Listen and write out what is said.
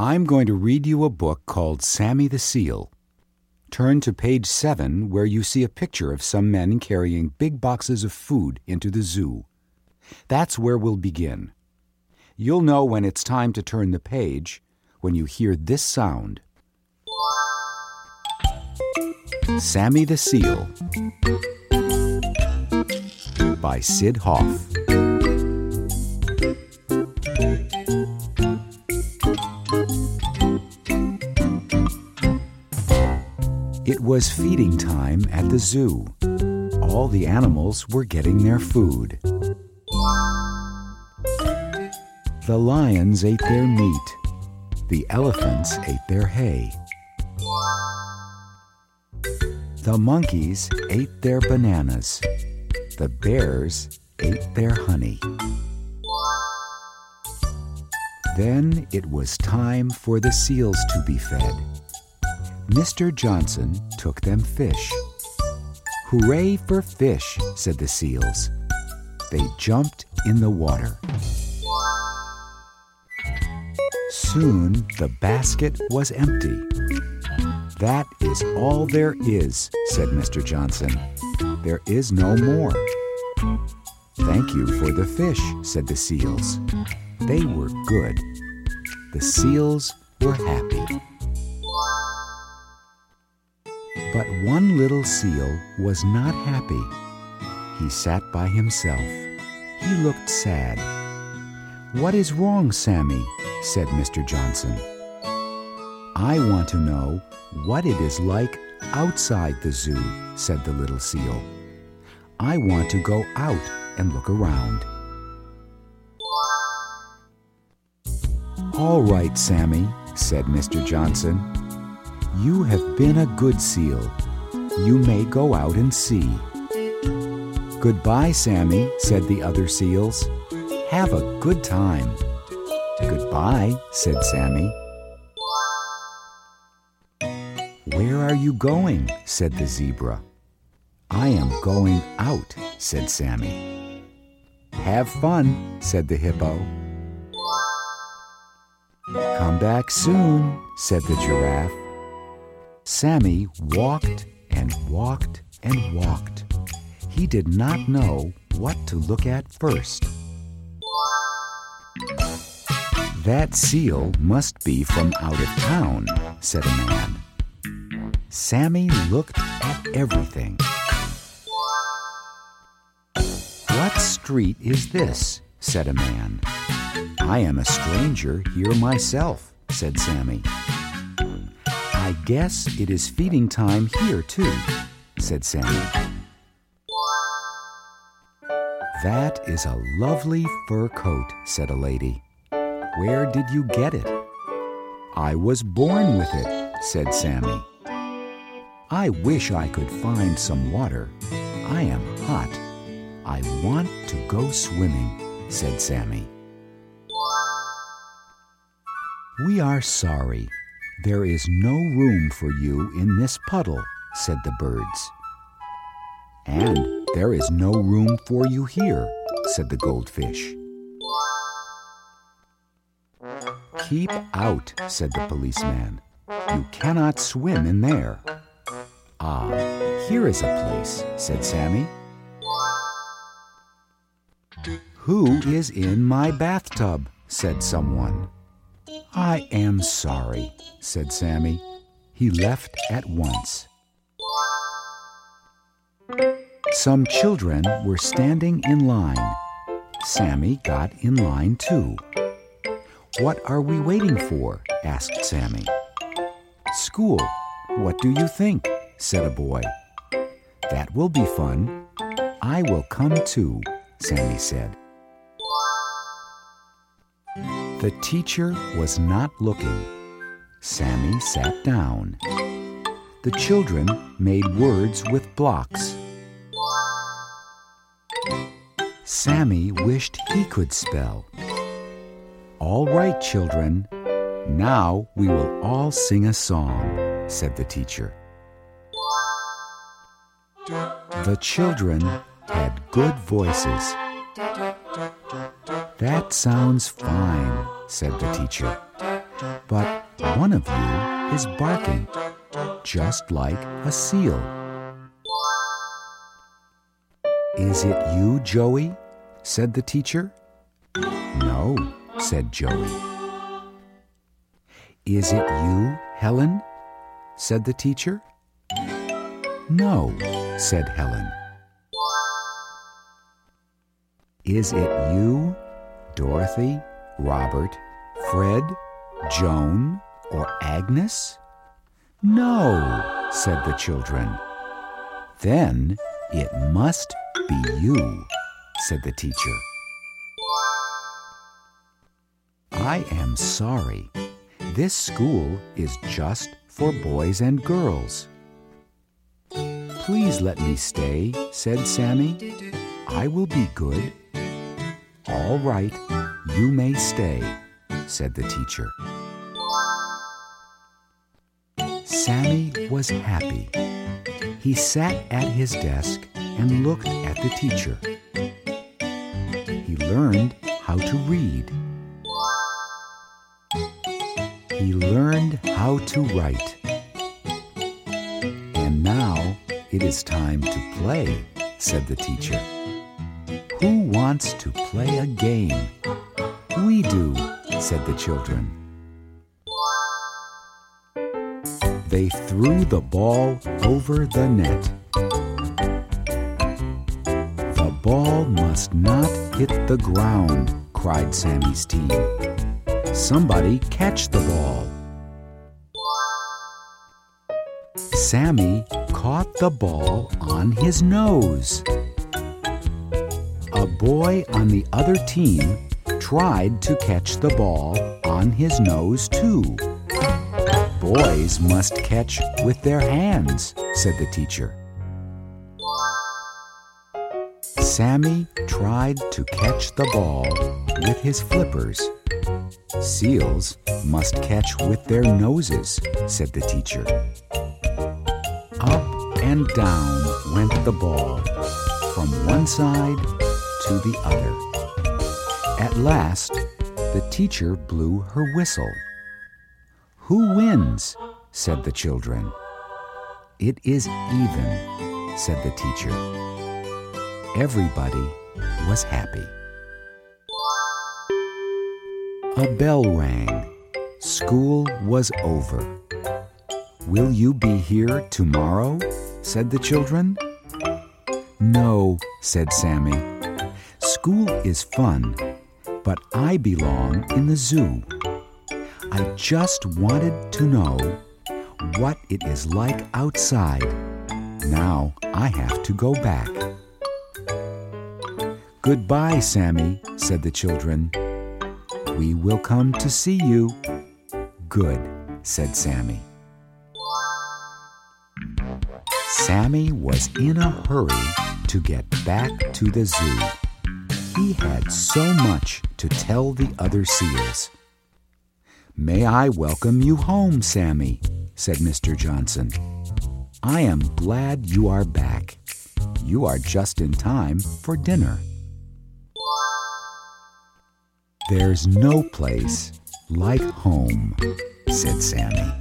I'm going to read you a book called Sammy the Seal. Turn to page 7 where you see a picture of some men carrying big boxes of food into the zoo. That's where we'll begin. You'll know when it's time to turn the page when you hear this sound. Sammy the Seal by Syd Hoff. It was feeding time at the zoo. All the animals were getting their food. The lions ate their meat. The elephants ate their hay. The monkeys ate their bananas. The bears ate their honey. Then it was time for the seals to be fed. Mr. Johnson took them fish. Hooray for fish, said the seals. They jumped in the water. Soon the basket was empty. That is all there is, said Mr. Johnson. There is no more. Thank you for the fish, said the seals. They were good. The seals were happy. But one little seal was not happy. He sat by himself. He looked sad. What is wrong, Sammy? said Mr. Johnson. I want to know what it is like outside the zoo, said the little seal. I want to go out and look around. All right, Sammy, said Mr. Johnson. You have been a good seal. You may go out and see. Goodbye, Sammy, said the other seals. Have a good time. Goodbye, said Sammy. Where are you going? said the zebra. I am going out, said Sammy. Have fun, said the hippo. Come back soon, said the giraffe. Sammy walked and walked and walked. He did not know what to look at first. That seal must be from out of town, said a man. Sammy looked at everything. What street is this? said a man. I am a stranger here myself, said Sammy. I guess it is feeding time here, too, said Sammy. That is a lovely fur coat, said a lady. Where did you get it? I was born with it, said Sammy. I wish I could find some water. I am hot. I want to go swimming, said Sammy. We are sorry. There is no room for you in this puddle, said the birds. And there is no room for you here, said the goldfish. Keep out, said the policeman. You cannot swim in there. Ah, here is a place, said Sammy. Who is in my bathtub? said someone. I am sorry, said Sammy. He left at once. Some children were standing in line. Sammy got in line too. What are we waiting for? asked Sammy. School. What do you think? said a boy. That will be fun. I will come too, Sammy said. The teacher was not looking. Sammy sat down. The children made words with blocks. Sammy wished he could spell. All right, children. Now we will all sing a song, said the teacher. The children had good voices. That sounds fine, said the teacher. But one of you is barking, just like a seal. Is it you, Joey? said the teacher. No, said Joey. Is it you, Helen? said the teacher. No, said Helen. Is it you, Dorothy, Robert, Fred, Joan, or Agnes? No, said the children. Then it must be you, said the teacher. I am sorry. This school is just for boys and girls. Please let me stay, said Sammy. I will be good. All right, you may stay, said the teacher. Sammy was happy. He sat at his desk and looked at the teacher. He learned how to read. He learned how to write. And now it is time to play, said the teacher. Who wants to play a game? We do, said the children. They threw the ball over the net. The ball must not hit the ground, cried Sammy's team. Somebody catch the ball. Sammy caught the ball on his nose. A boy on the other team tried to catch the ball on his nose too. Boys must catch with their hands, said the teacher. Sammy tried to catch the ball with his flippers. Seals must catch with their noses, said the teacher. Up and down went the ball, from one side to the other. At last, the teacher blew her whistle. Who wins? said the children. It is even, said the teacher. Everybody was happy. A bell rang. School was over. Will you be here tomorrow? said the children. No, said Sammy. School is fun, but I belong in the zoo. I just wanted to know what it is like outside. Now I have to go back. Goodbye, Sammy, said the children. We will come to see you. Good, said Sammy. Sammy was in a hurry to get back to the zoo. He had so much to tell the other seals. May I welcome you home, Sammy, said Mr. Johnson. I am glad you are back. You are just in time for dinner. There's no place like home, said Sammy.